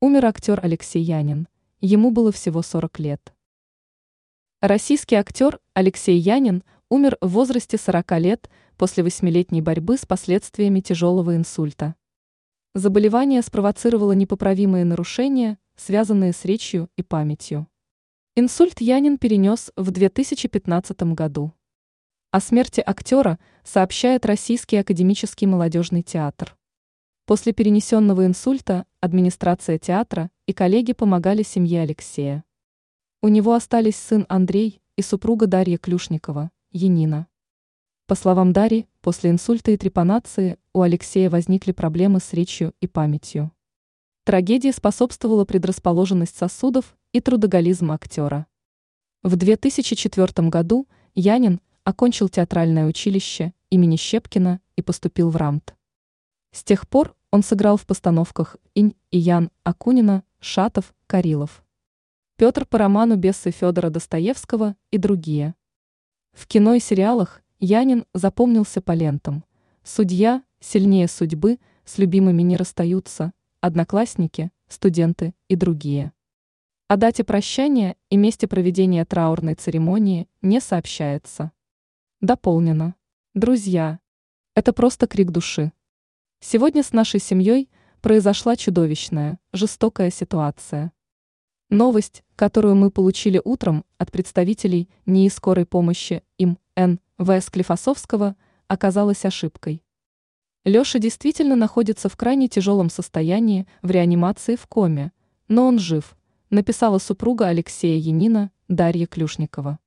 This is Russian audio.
Умер актер Алексей Янин. Ему было всего 40 лет. Российский актер Алексей Янин умер в возрасте 40 лет после восьмилетней борьбы с последствиями тяжелого инсульта. Заболевание спровоцировало непоправимые нарушения, связанные с речью и памятью. Инсульт Янин перенес в 2015 году. О смерти актера сообщает Российский академический молодежный театр. После перенесенного инсульта администрация театра и коллеги помогали семье Алексея. У него остались сын Андрей и супруга Дарья Клюшникова, Янина. По словам Дарьи, после инсульта и трепанации у Алексея возникли проблемы с речью и памятью. Трагедии способствовала предрасположенность сосудов и трудоголизм актера. В 2004 году Янин окончил театральное училище имени Щепкина и поступил в РАМТ. С тех пор он сыграл в постановках «Инь» и «Ян» Акунина, Шатов, Карилов. Петр по роману Бессы Федора Достоевского и другие. В кино и сериалах Янин запомнился по лентам «Судья», «Сильнее судьбы», «С любимыми не расстаются», «Одноклассники», «Студенты» и другие. О дате прощания и месте проведения траурной церемонии не сообщается. Дополнено. Друзья, это просто крик души. Сегодня с нашей семьей произошла чудовищная, жестокая ситуация. Новость, которую мы получили утром от представителей НИИ скорой помощи им Н. В. Склифосовского, оказалась ошибкой. Леша действительно находится в крайне тяжелом состоянии в реанимации в коме, но он жив, написала супруга Алексея Янина Дарья Клюшникова.